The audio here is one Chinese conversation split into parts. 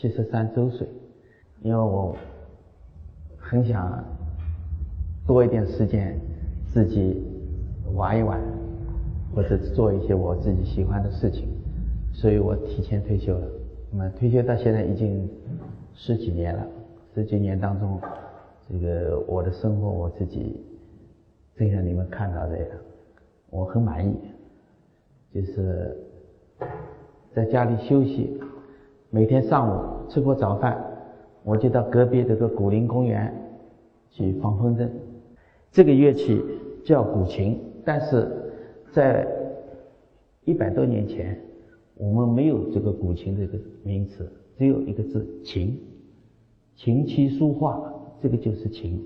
七十三周岁。因为我很想多一点时间自己玩一玩，或者做一些我自己喜欢的事情，所以我提前退休了。那么退休到现在已经十几年了，十几年当中，这个我的生活我自己正像你们看到的。我很满意，就是在家里休息，每天上午吃过早饭，我就到隔壁这个古林公园去放风筝。这个乐器叫古琴，但是在一百多年前，我们没有这个古琴这个名词，只有一个字“琴”，琴棋书画，这个就是琴。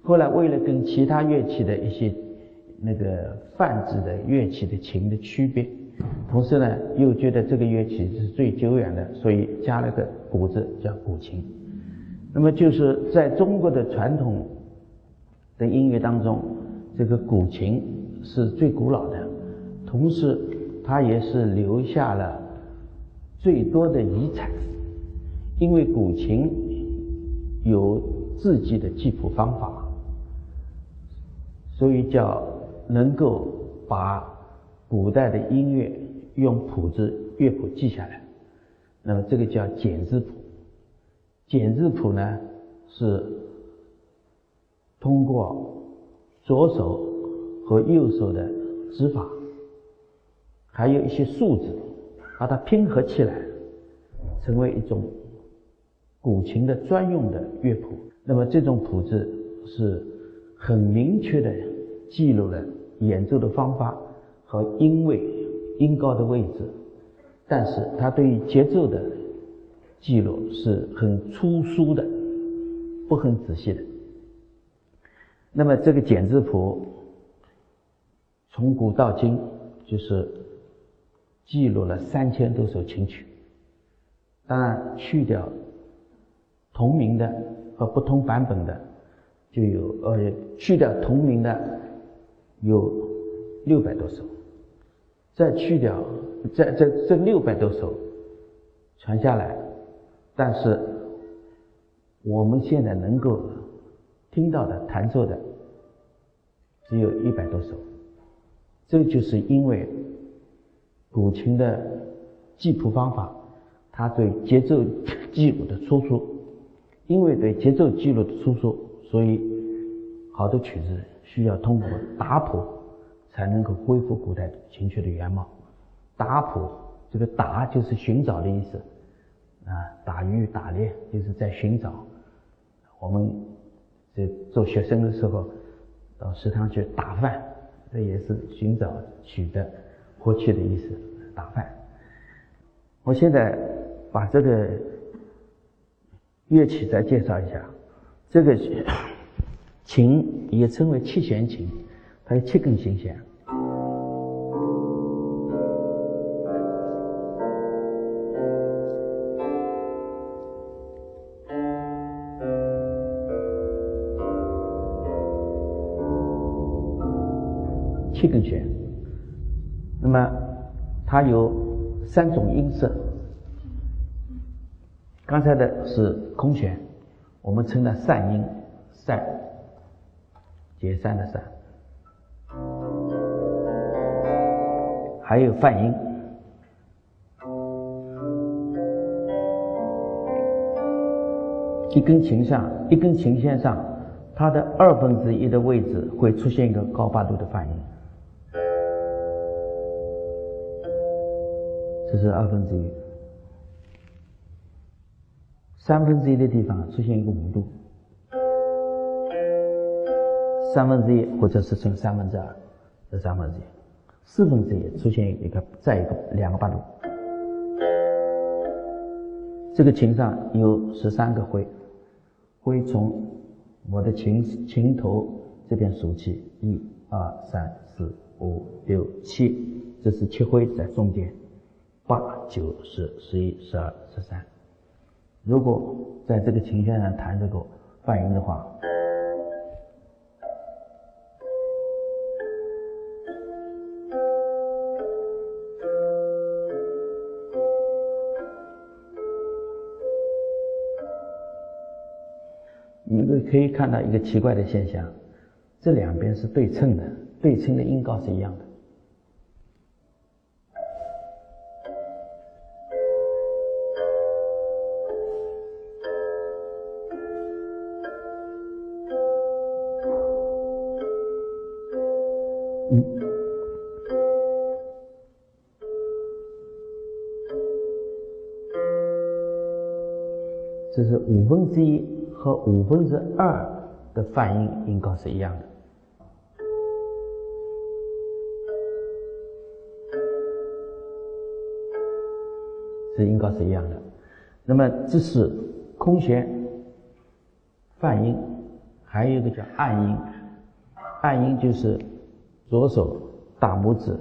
后来为了跟其他乐器的一些那个泛指的乐器的琴的区别，同时呢，又觉得这个乐器是最久远的，所以加了个“古”字，叫古琴。那么就是在中国的传统的音乐当中，这个古琴是最古老的，同时它也是留下了最多的遗产，因为古琴有自己的记谱方法，所以叫。能够把古代的音乐用谱子乐谱记下来，那么这个叫简字谱。简字谱呢是通过左手和右手的指法，还有一些数字，把它拼合起来，成为一种古琴的专用的乐谱。那么这种谱子是很明确的记录了。演奏的方法和音位、音高的位置，但是它对于节奏的记录是很粗疏的，不很仔细的。那么这个简字谱从古到今就是记录了三千多首琴曲，当然去掉同名的和不同版本的，就有呃去掉同名的。有六百多首，再去掉，这这这六百多首传下来，但是我们现在能够听到的弹奏的只有一百多首，这就是因为古琴的记谱方法，它对节奏记录的粗疏，因为对节奏记录的粗疏，所以好多曲子。需要通过打谱才能够恢复古代琴曲的原貌。打谱，这个打就是寻找的意思，啊，打鱼打猎就是在寻找。我们在做学生的时候，到食堂去打饭，这也是寻找取得获取的意思。打饭。我现在把这个乐器再介绍一下，这个。琴也称为七弦琴，它有七根琴弦。七根弦，那么它有三种音色。刚才的是空弦，我们称它散音，散。解散的散，还有泛音。一根琴上，一根琴弦上，它的二分之一的位置会出现一个高八度的泛音，这是二分之一。三分之一的地方出现一个五度。三分之一，或者是乘三分之二的三分之一，四分之一出现一个再一个两个八度。这个琴上有十三个徽，徽从我的琴琴头这边数起，一、二、三、四、五、六、七，这是七徽在中间，八、九、十、十一、十二、十三。如果在这个琴弦上弹这个泛音的话。可以看到一个奇怪的现象，这两边是对称的，对称的音高是一样的。这是五分之一和五分之二的泛音音高是一样的，是音高是一样的。那么这是空弦泛音，还有一个叫按音，按音就是左手大拇指、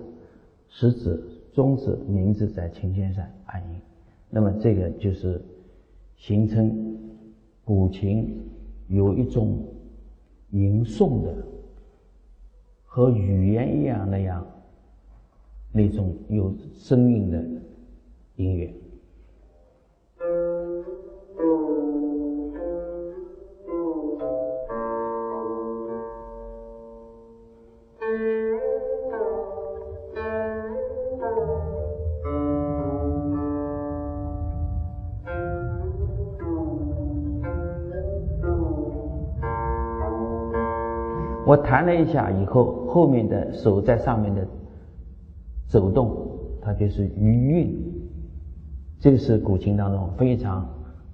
食指、中指、名指在琴弦上按音，那么这个就是。形成古琴有一种吟诵的和语言一样那样那种有声音的音乐。弹了一下以后，后面的手在上面的走动，它就是余韵。这个是古琴当中非常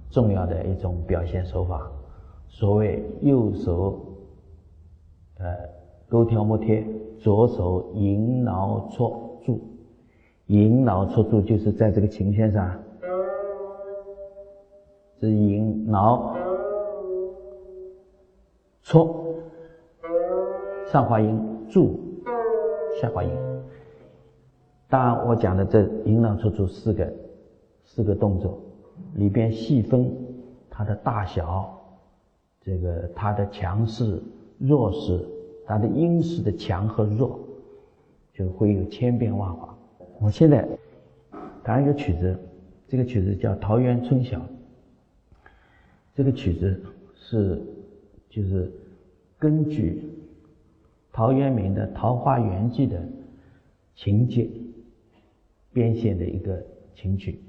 重要的一种表现手法。所谓右手呃勾挑摸贴，左手引挠搓住。引挠搓住就是在这个琴弦上，是引挠搓。上滑音住，下滑音。当然，我讲的这引导出出四个四个动作，里边细分它的大小，这个它的强势、弱势，它的音势的强和弱，就会有千变万化。我现在弹一个曲子，这个曲子叫《桃源春晓》。这个曲子是就是根据。陶渊明的《桃花源记》的情节编写的一个情曲。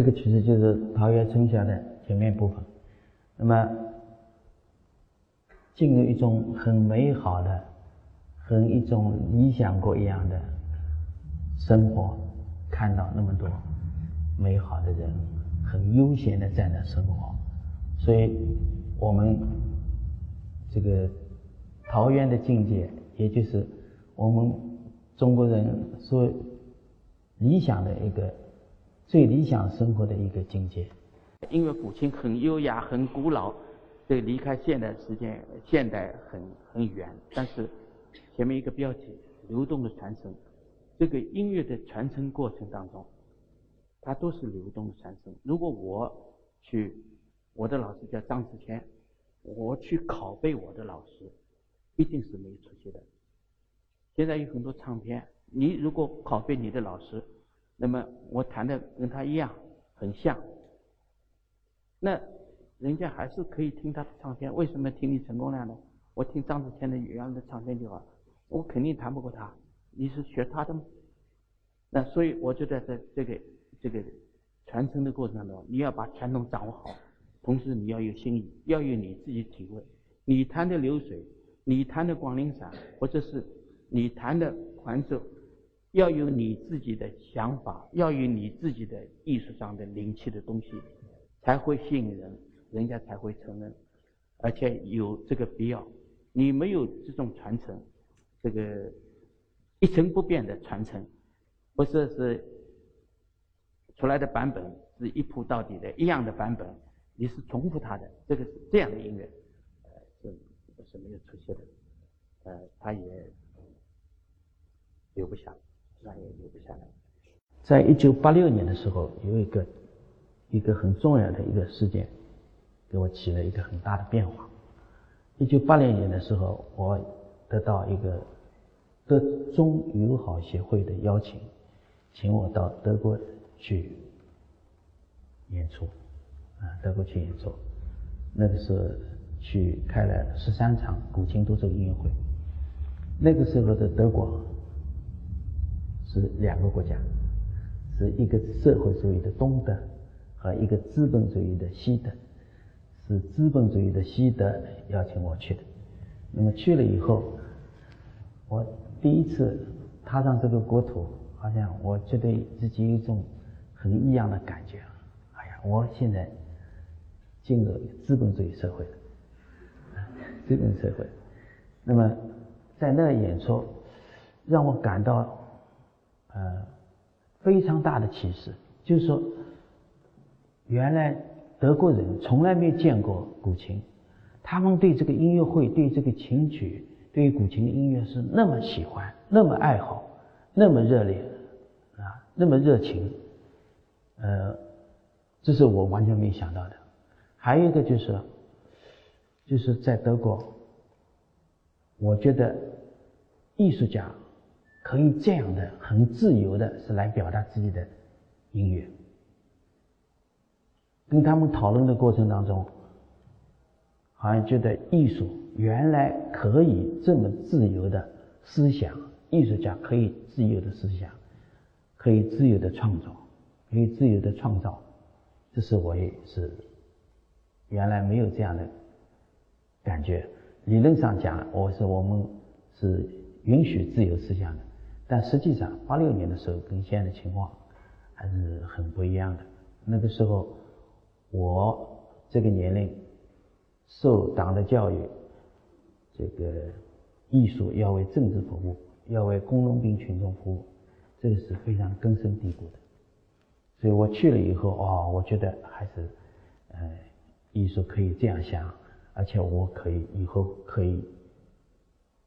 这个其实就是桃源春晓的前面部分。那么进入一种很美好的、很一种理想国一样的生活，看到那么多美好的人，很悠闲的在那生活，所以我们这个桃源的境界，也就是我们中国人所理想的一个。最理想生活的一个境界，因为古琴很优雅、很古老，这离开现代时间、现代很很远。但是前面一个标题“流动的传承”，这个音乐的传承过程当中，它都是流动的传承。如果我去，我的老师叫张子谦，我去拷贝我的老师，一定是没出息的。现在有很多唱片，你如果拷贝你的老师。那么我弹的跟他一样，很像。那人家还是可以听他的唱片，为什么听你成功了呢？我听张子谦的原来的唱片就好，我肯定弹不过他。你是学他的吗？那所以我觉得在这个这个传承的过程当中，你要把传统掌握好，同时你要有心意，要有你自己体会。你弹的流水，你弹的广陵散，或者是你弹的还奏。要有你自己的想法，要有你自己的艺术上的灵气的东西，才会吸引人，人家才会承认，而且有这个必要。你没有这种传承，这个一成不变的传承，不是是出来的版本是一铺到底的一样的版本，你是重复它的，这个是这样的音乐，呃，是是没有出息的，呃，他也留不下。那也留不下来。在一九八六年的时候，有一个一个很重要的一个事件，给我起了一个很大的变化。一九八零年的时候，我得到一个德中友好协会的邀请，请我到德国去演出，啊，德国去演出。那个时候去开了十三场古琴独奏音乐会。那个时候的德国。是两个国家，是一个社会主义的东德和一个资本主义的西德，是资本主义的西德邀请我去的。那么去了以后，我第一次踏上这个国土，好像我觉得自己有一种很异样的感觉。哎呀，我现在进入资本主义社会了，资本社会。那么在那演出，让我感到。呃，非常大的启示，就是说，原来德国人从来没有见过古琴，他们对这个音乐会、对这个琴曲、对于古琴的音乐是那么喜欢、那么爱好、那么热烈啊，那么热情。呃，这是我完全没想到的。还有一个就是，就是在德国，我觉得艺术家。可以这样的很自由的，是来表达自己的音乐。跟他们讨论的过程当中，好像觉得艺术原来可以这么自由的思想，艺术家可以自由的思想，可以自由的创造，可以自由的创造。这是我也是原来没有这样的感觉。理论上讲，我是我们是允许自由思想的。但实际上，八六年的时候跟现在的情况还是很不一样的。那个时候，我这个年龄受党的教育，这个艺术要为政治服务，要为工农兵群众服务，这个是非常根深蒂固的。所以我去了以后，哦，我觉得还是，呃，艺术可以这样想，而且我可以以后可以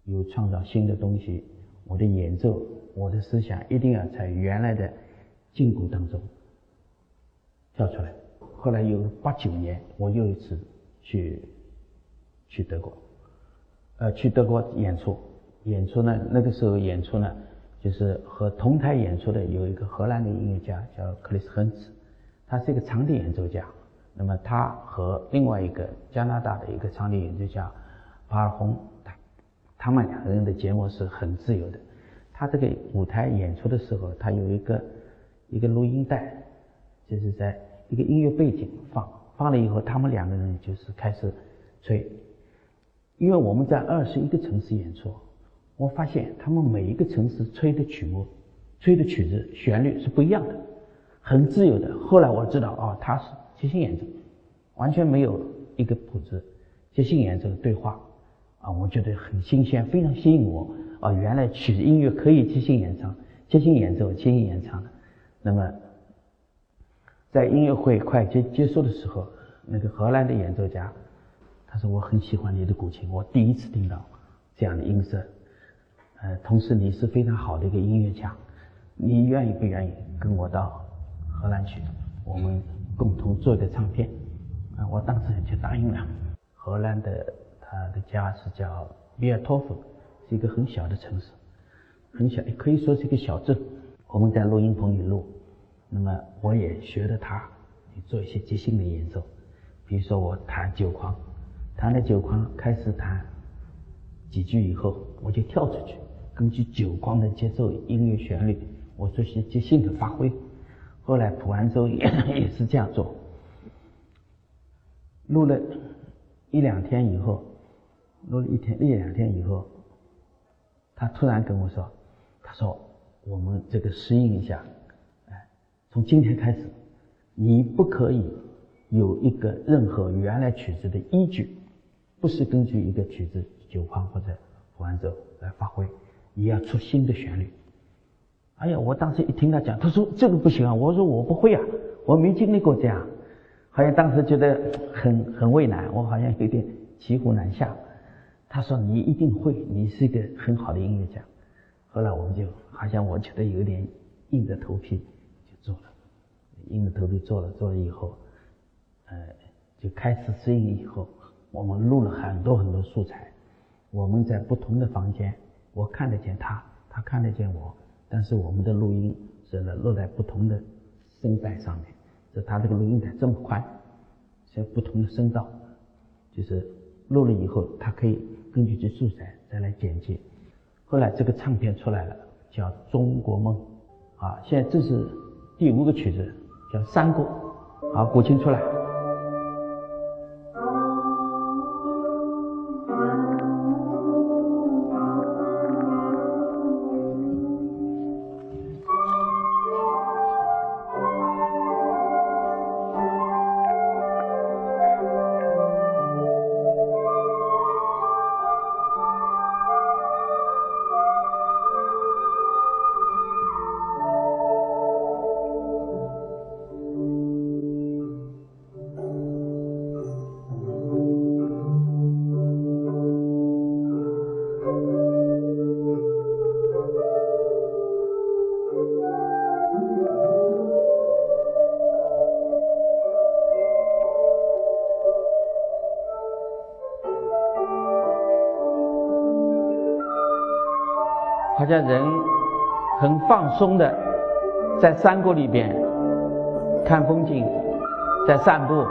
有创造新的东西。我的演奏，我的思想一定要在原来的禁锢当中跳出来。后来有八九年，我又一次去去德国，呃，去德国演出。演出呢，那个时候演出呢，就是和同台演出的有一个荷兰的音乐家叫克里斯亨茨，他是一个长笛演奏家。那么他和另外一个加拿大的一个长笛演奏家巴尔洪。他们两个人的节目是很自由的。他这个舞台演出的时候，他有一个一个录音带，就是在一个音乐背景放放了以后，他们两个人就是开始吹。因为我们在二十一个城市演出，我发现他们每一个城市吹的曲目、吹的曲子旋律是不一样的，很自由的。后来我知道，哦，他是即兴演奏，完全没有一个谱子，即兴演奏对话，啊，我觉得很新鲜，非常吸引我。啊，原来曲音乐可以即兴演唱、即兴演奏、即兴演唱的。那么，在音乐会快结结束的时候，那个荷兰的演奏家。他说：“我很喜欢你的古琴，我第一次听到这样的音色。呃，同时你是非常好的一个音乐家，你愿意不愿意跟我到荷兰去，我们共同做一个唱片？”啊，我当时就答应了。荷兰的他的家是叫比尔托夫，是一个很小的城市，很小，也可以说是一个小镇。我们在录音棚里录，那么我也学着他做一些即兴的演奏，比如说我弹九狂。弹了九狂，开始弹几句以后，我就跳出去，根据九狂的节奏、音乐旋律，我做些即兴的发挥。后来普安州也也是这样做。录了一两天以后，录了一天一两天以后，他突然跟我说：“他说我们这个适应一下，哎，从今天开始，你不可以有一个任何原来曲子的依据。”不是根据一个曲子九框或者完奏来发挥，你要出新的旋律。哎呀，我当时一听他讲，他说这个不行啊，我说我不会啊，我没经历过这样，好像当时觉得很很为难，我好像有点骑虎难下。他说你一定会，你是一个很好的音乐家。后来我们就好像我觉得有点硬着头皮就做了，硬着头皮做了，做了以后，呃，就开始适应以后。我们录了很多很多素材，我们在不同的房间，我看得见他，他看得见我，但是我们的录音是录在不同的声带上面，这他这个录音带这么宽，在不同的声道，就是录了以后，他可以根据这素材再来剪辑。后来这个唱片出来了，叫《中国梦》，啊，现在这是第五个曲子，叫《三国》，好，古琴出来。好像人很放松的在山谷里边看风景，在散步。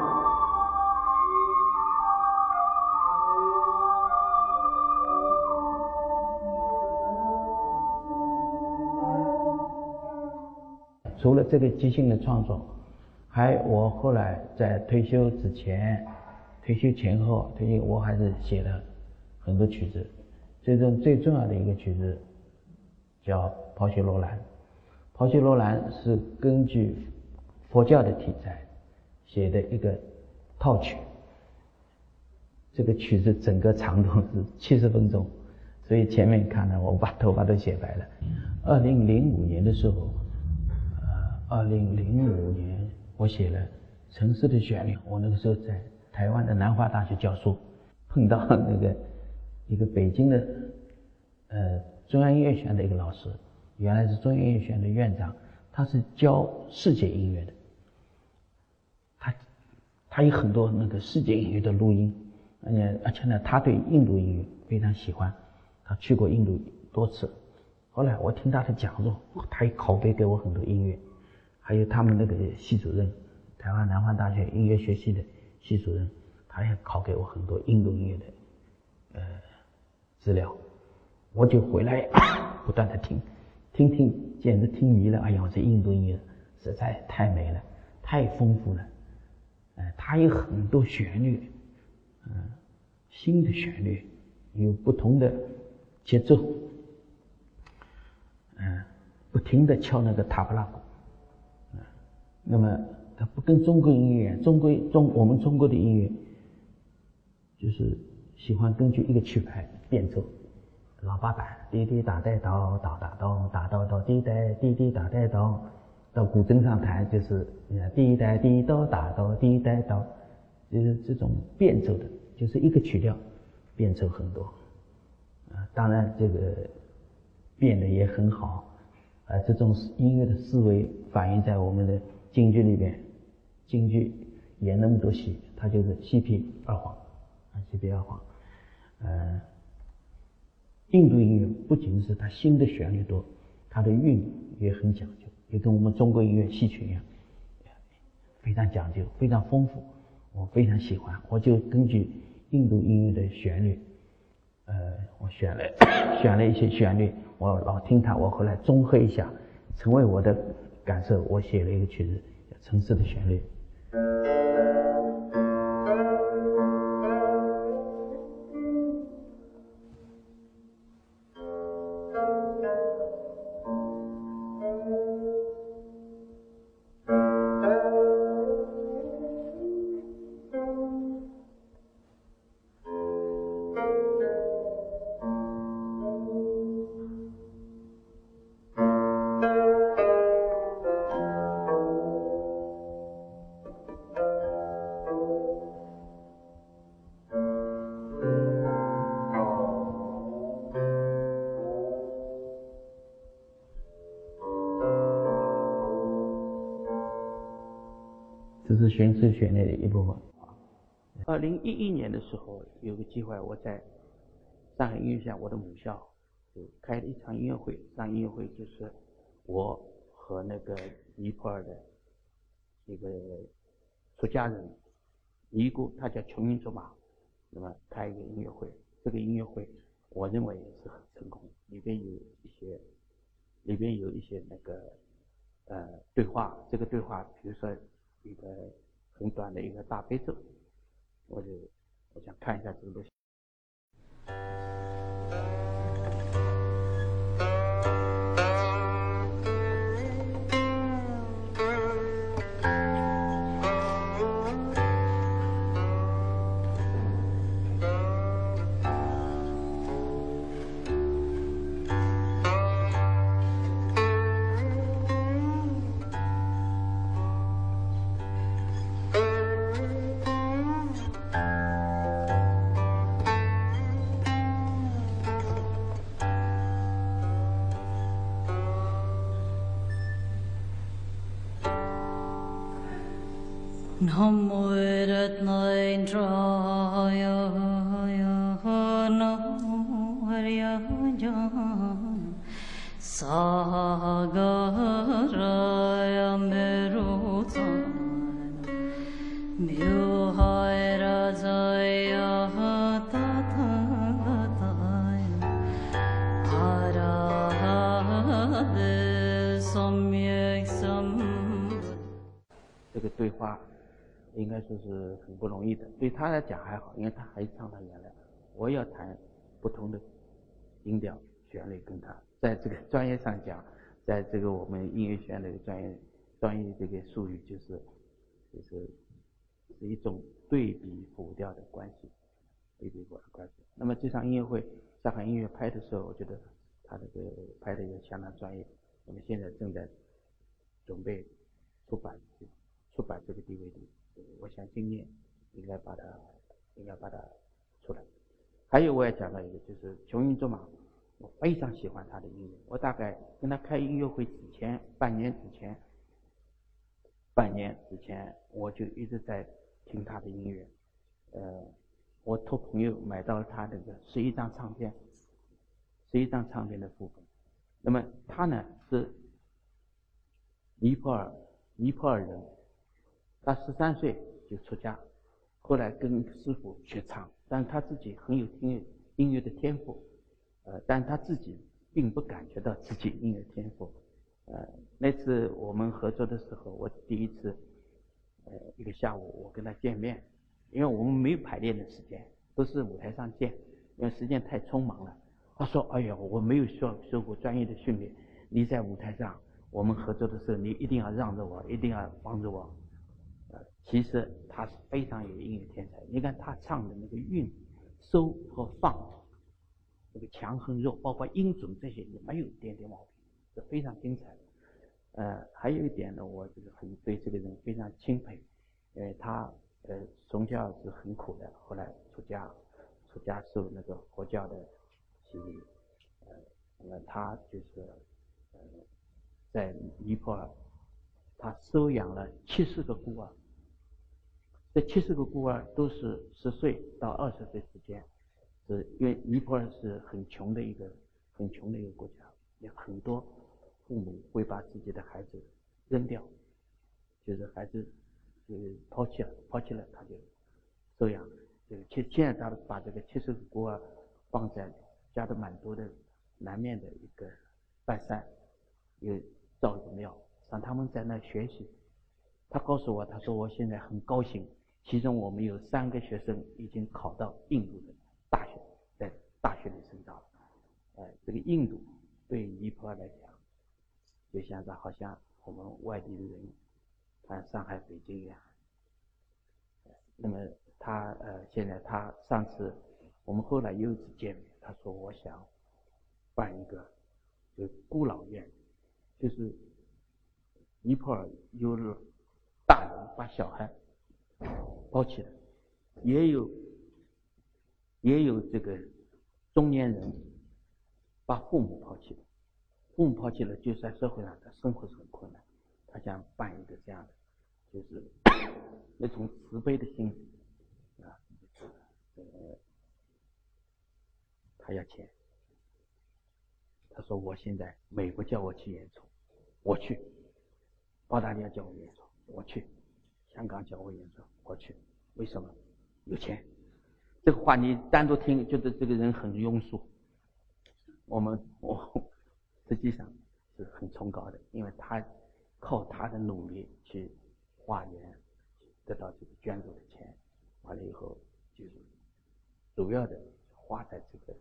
除了这个即兴的创作，还我后来在退休之前、退休前后、退休我还是写了很多曲子，最终最重要的一个曲子。叫《抛绣罗兰》，《抛绣罗兰》是根据佛教的题材写的一个套曲。这个曲子整个长度是七十分钟，所以前面看了我把头发都写白了。二零零五年的时候，呃，二零零五年我写了《城市的旋律》，我那个时候在台湾的南华大学教书，碰到那个一个北京的，呃。中央音乐学院的一个老师，原来是中央音乐学院的院长，他是教世界音乐的。他他有很多那个世界音乐的录音，而且而且呢，他对印度音乐非常喜欢，他去过印度多次。后来我听他的讲座，他也拷贝给我很多音乐，还有他们那个系主任，台湾南方大学音乐学系的系主任，他也拷给我很多印度音乐的呃资料。我就回来 不断的听，听听，简直听迷了。哎呀，这印度音乐实在太美了，太。丰富了，呃，它有很多旋律，嗯，新的旋律，有不同的节奏，嗯，不停的敲那个塔布拉鼓，嗯，那么它不跟中国音乐，中国中我们中国的音乐，就是喜欢根据一个曲牌变奏。老八板，滴滴答答叨，叨答叨，答叨叨，滴答滴滴答答叨。到古筝上弹就是，滴答滴叨答叨，滴答叨，就是这种变奏的，就是一个曲调，变奏很多。啊，当然这个变得也很好。啊，这种音乐的思维反映在我们的京剧里边，京剧演那么多戏，它就是西皮二黄，啊，西皮二黄，嗯。印度音乐不仅是它新的旋律多，它的韵也很讲究，也跟我们中国音乐戏曲一样，非常讲究，非常丰富。我非常喜欢，我就根据印度音乐的旋律，呃，我选了 选了一些旋律，我老听它，我后来综合一下，成为我的感受，我写了一个曲子叫《城市的旋律》。是选择选的一部分。二零一一年的时候，有个机会，我在上海音乐学院，我的母校，就开了一场音乐会。上音乐会就是我和那个尼泊尔的一个出家人尼姑，他叫琼英卓玛，那么开一个音乐会。这个音乐会，我认为也是很成功，里边有一些，里边有一些那个呃对话。这个对话，比如说。一个很短的一个大悲咒，我就我想看一下这个东西。应不容易的，对他来讲还好，因为他还唱他原来。我要弹不同的音调、旋律，跟他在这个专业上讲，在这个我们音乐学院的专业专业这个术语就是就是是一种对比辅调的关系，对比辅调关系。那么这场音乐会上海音乐拍的时候，我觉得他这个拍的也相当专业。我们现在正在准备出版出版这个 DVD。我想今年应该把它，应该把它出来。还有我也讲到一个，就是琼英卓玛，我非常喜欢他的音乐。我大概跟他开音乐会之前，半年之前，半年之前我就一直在听他的音乐。呃，我托朋友买到了他那个十一张唱片，十一张唱片的副本。那么他呢是尼泊尔尼泊尔人。他十三岁就出家，后来跟师傅学唱，但他自己很有听音乐的天赋，呃，但他自己并不感觉到自己音乐天赋。呃，那次我们合作的时候，我第一次呃一个下午我跟他见面，因为我们没有排练的时间，都是舞台上见，因为时间太匆忙了。他说：“哎呀，我没有受受过专业的训练，你在舞台上我们合作的时候，你一定要让着我，一定要帮着我。”其实他是非常有音乐天才。你看他唱的那个韵、收和放，那个强横弱，包括音准这些也没有一点点毛病，是非常精彩。呃，还有一点呢，我就是很对这个人非常钦佩，因为他呃从小是很苦的，后来出家，出家受那个佛教的洗礼，呃，那么他就是呃在尼泊尔，他收养了七十个孤儿。这七十个孤儿都是十岁到二十岁之间，是因为尼泊尔是很穷的一个很穷的一个国家，有很多父母会把自己的孩子扔掉，就是孩子就是抛弃了，抛弃了他就收养。就现现在他把这个七十个孤儿放在加德满都的南面的一个半山，有造一个庙，让他们在那学习。他告诉我，他说我现在很高兴。其中我们有三个学生已经考到印度的大学，在大学里深造了。呃，这个印度对尼泊尔来讲，就像是好像我们外地的人，像上海、北京一样。那么他呃，现在他上次我们后来又一次见面，他说我想办一个就孤老院，就是尼泊尔有大人把小孩。抛弃了，也有也有这个中年人把父母抛弃了，父母抛弃了，就在社会上他生活是很困难。他想办一个这样的，就是 那种慈悲的心啊，呃，他要钱，他说我现在美国叫我去演出，我去；澳大利亚叫我演出，我去。香港教会演出，我去，为什么？有钱。这个话你单独听，觉得这个人很庸俗。我们我实际上是很崇高的，因为他靠他的努力去化缘，得到这个捐助的钱，完了以后就是主要的花在这个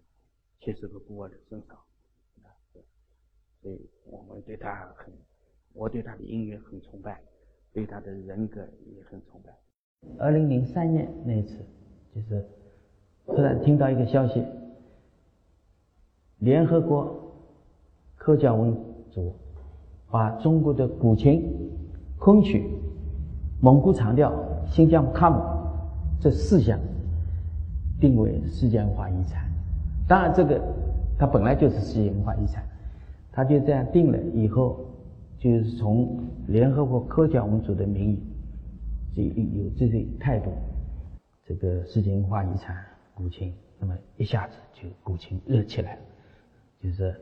七十个孤儿的身上。所以我们对他很，我对他的音乐很崇拜。对他的人格也很崇拜。二零零三年那一次，就是突然听到一个消息，联合国科教文组把中国的古琴、昆曲、蒙古长调、新疆喀姆这四项定为世界文化遗产。当然，这个它本来就是世界文化遗产，它就这样定了以后。就是从联合国科教文组的名义，这有这些态度，这个世界文化遗产古琴，那么一下子就古琴热起来了。就是，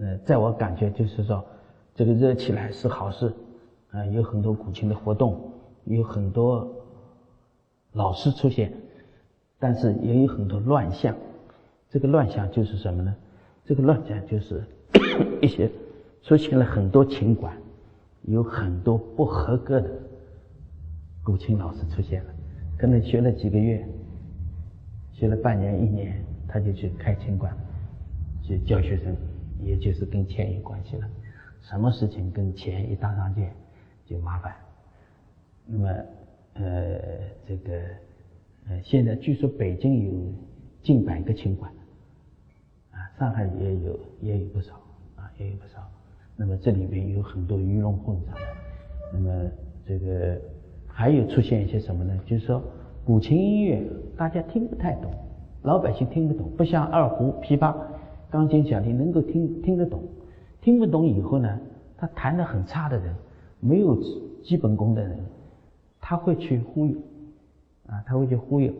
呃，在我感觉就是说，这个热起来是好事，啊，有很多古琴的活动，有很多老师出现，但是也有很多乱象。这个乱象就是什么呢？这个乱象就是一些。出现了很多琴馆，有很多不合格的古琴老师出现了，可能学了几个月，学了半年一年，他就去开琴馆，去教学生，也就是跟钱有关系了。什么事情跟钱一搭上线，就麻烦。那么，呃，这个，呃，现在据说北京有近百个琴馆，啊，上海也有，也有不少，啊，也有不少。那么这里面有很多鱼龙混杂，那么这个还有出现一些什么呢？就是说古琴音乐大家听不太懂，老百姓听不懂，不像二胡、琵琶、钢琴、小提能够听听得懂。听不懂以后呢，他弹得很差的人，没有基本功的人，他会去忽悠，啊，他会去忽悠，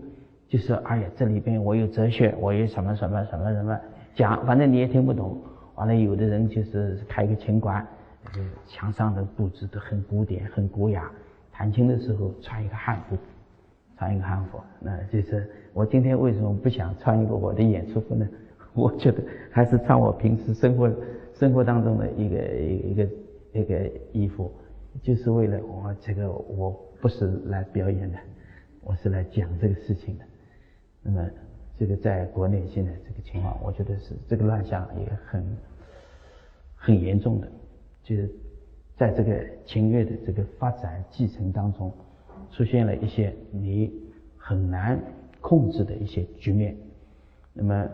就是哎呀，这里边我有哲学，我有什么什么什么什么讲，反正你也听不懂。完了，有的人就是开个琴馆，呃，墙上的布置都很古典、很古雅。弹琴的时候穿一个汉服，穿一个汉服。那就是我今天为什么不想穿一个我的演出服呢？我觉得还是穿我平时生活生活当中的一个一个一个衣服，就是为了我这个，我不是来表演的，我是来讲这个事情的。那么，这个在国内现在这个情况，我觉得是这个乱象也很很严重的，就是在这个琴乐的这个发展继承当中，出现了一些你很难控制的一些局面。那么，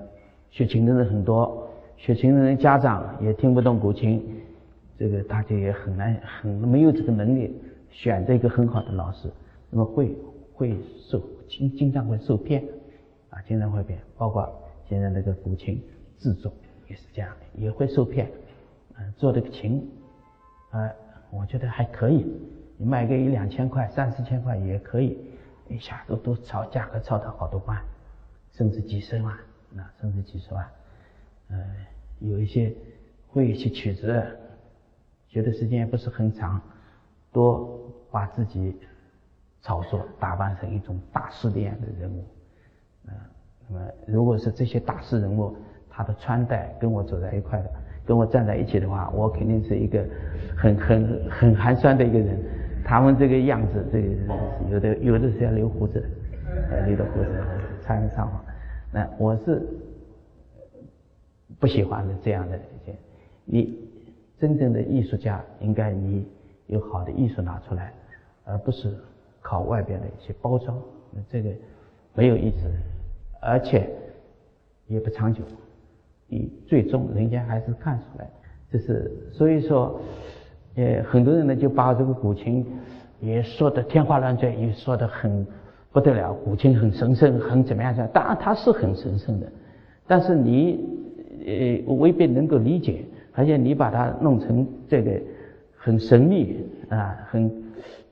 学琴的人很多，学琴的人家长也听不懂古琴。这个大家也很难，很没有这个能力选择一个很好的老师，那么会会受经经常会受骗，啊，经常会骗，包括现在那个古琴制作也是这样，也会受骗，嗯，做这个琴，啊，我觉得还可以，你卖个一两千块、三四千块也可以，一下都都炒价格炒到好多万，甚至几十万，那甚至几十万，呃，有一些会一些曲子。学的时间也不是很长，多把自己炒作打扮成一种大师的样的人物，那么如果是这些大师人物，他的穿戴跟我走在一块的，跟我站在一起的话，我肯定是一个很很很寒酸的一个人。他们这个样子，这个有的有的是要留胡子，留的胡子穿上，那我是不喜欢的这样的一些你。真正的艺术家应该你有好的艺术拿出来，而不是靠外边的一些包装，那这个没有意思，而且也不长久。你最终人家还是看出来，就是所以说，呃，很多人呢就把这个古琴也说的天花乱坠，也说的很不得了，古琴很神圣，很怎么样？当然它是很神圣的，但是你呃未必能够理解。而且你把它弄成这个很神秘啊，很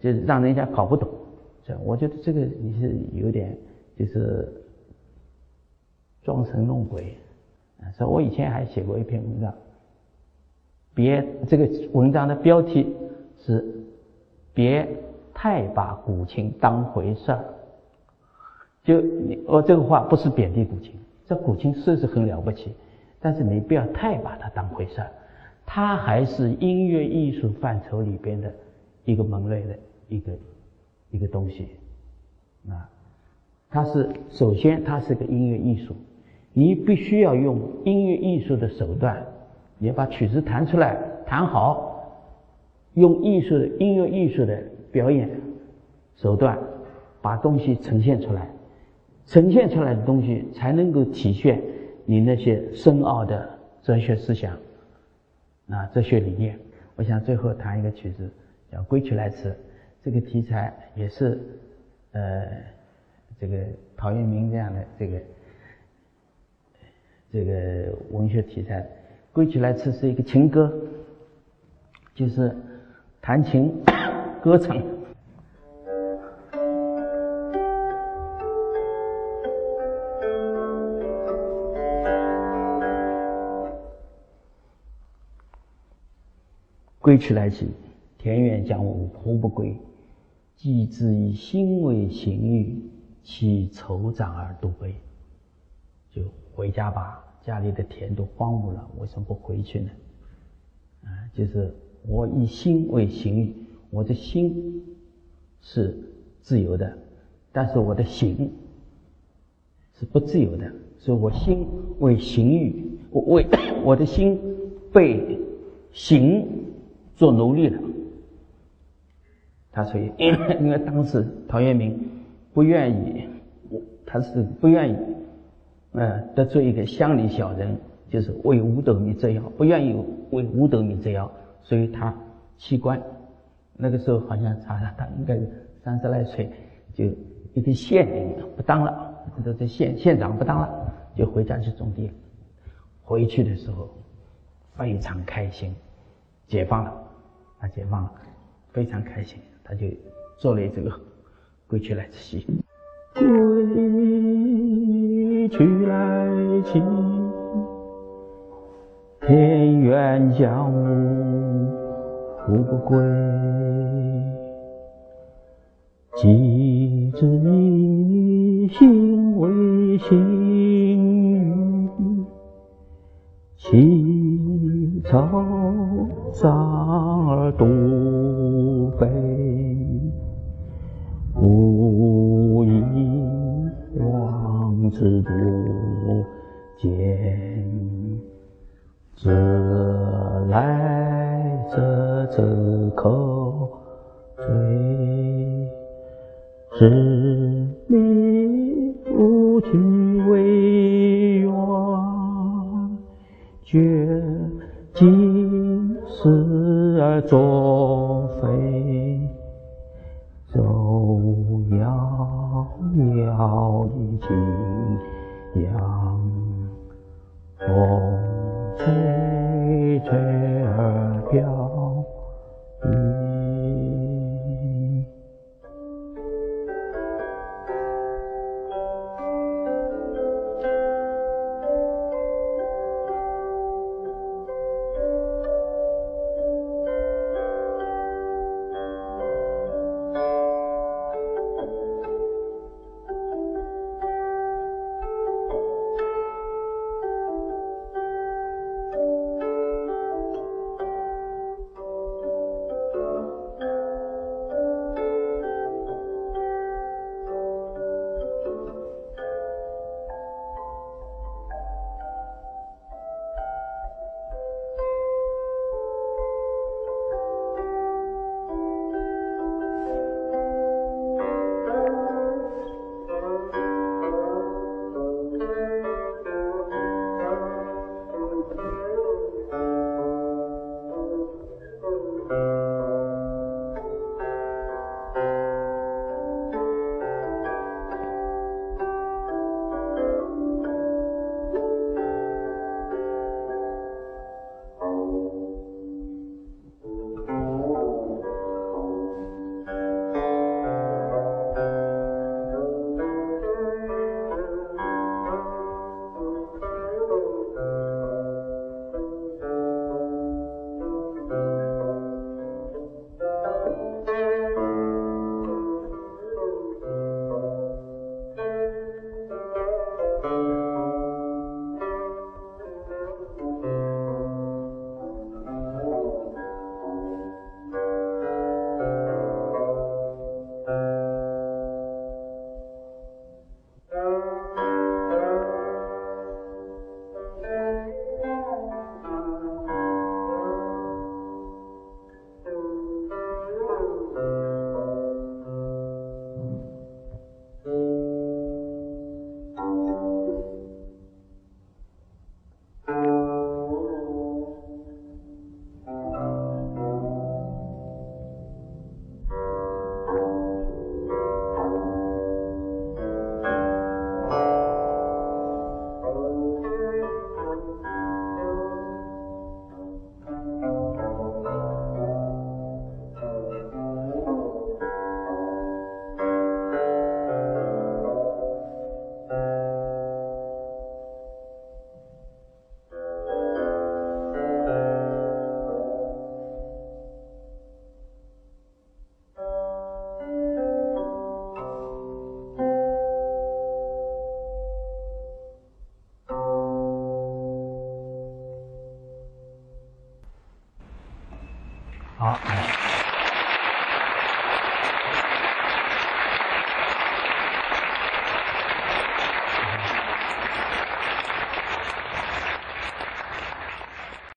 就是让人家搞不懂，这我觉得这个你是有点就是装神弄鬼啊。所以我以前还写过一篇文章，别这个文章的标题是别太把古琴当回事儿。就你我这个话不是贬低古琴，这古琴确实很了不起。但是你不要太把它当回事儿，它还是音乐艺术范畴里边的一个门类的一个一个东西，啊，它是首先它是个音乐艺术，你必须要用音乐艺术的手段，你要把曲子弹出来，弹好，用艺术的音乐艺术的表演手段把东西呈现出来，呈现出来的东西才能够体现。你那些深奥的哲学思想，啊，哲学理念，我想最后弹一个曲子，叫《归去来迟》。这个题材也是，呃，这个陶渊明这样的这个这个文学题材，《归去来迟》是一个情歌，就是弹琴 歌唱。归去来兮，田园将芜胡不归？既知以心为形欲，其愁长而独悲。就回家吧，家里的田都荒芜了，为什么不回去呢？啊，就是我以心为行欲，我的心是自由的，但是我的行是不自由的，所以我心为行欲，我为我的心被行。做奴隶了，他所以，因 为因为当时陶渊明不愿意，他是不愿意，呃，得罪一个乡里小人，就是为五斗米折腰，不愿意为五斗米折腰，所以他弃官。那个时候好像查查他应该是三十来岁，就一个县令不当了，这这县县长不当了，就回家去种地。回去的时候非常开心，解放了。他解放了，非常开心，他就做了这个《归去来兮》。归去来兮，田园将芜胡不归？既知以心为行，其愁长而独飞，无之足见，自来者则可追，是你无惧为远，绝今时而作非，走遥遥的景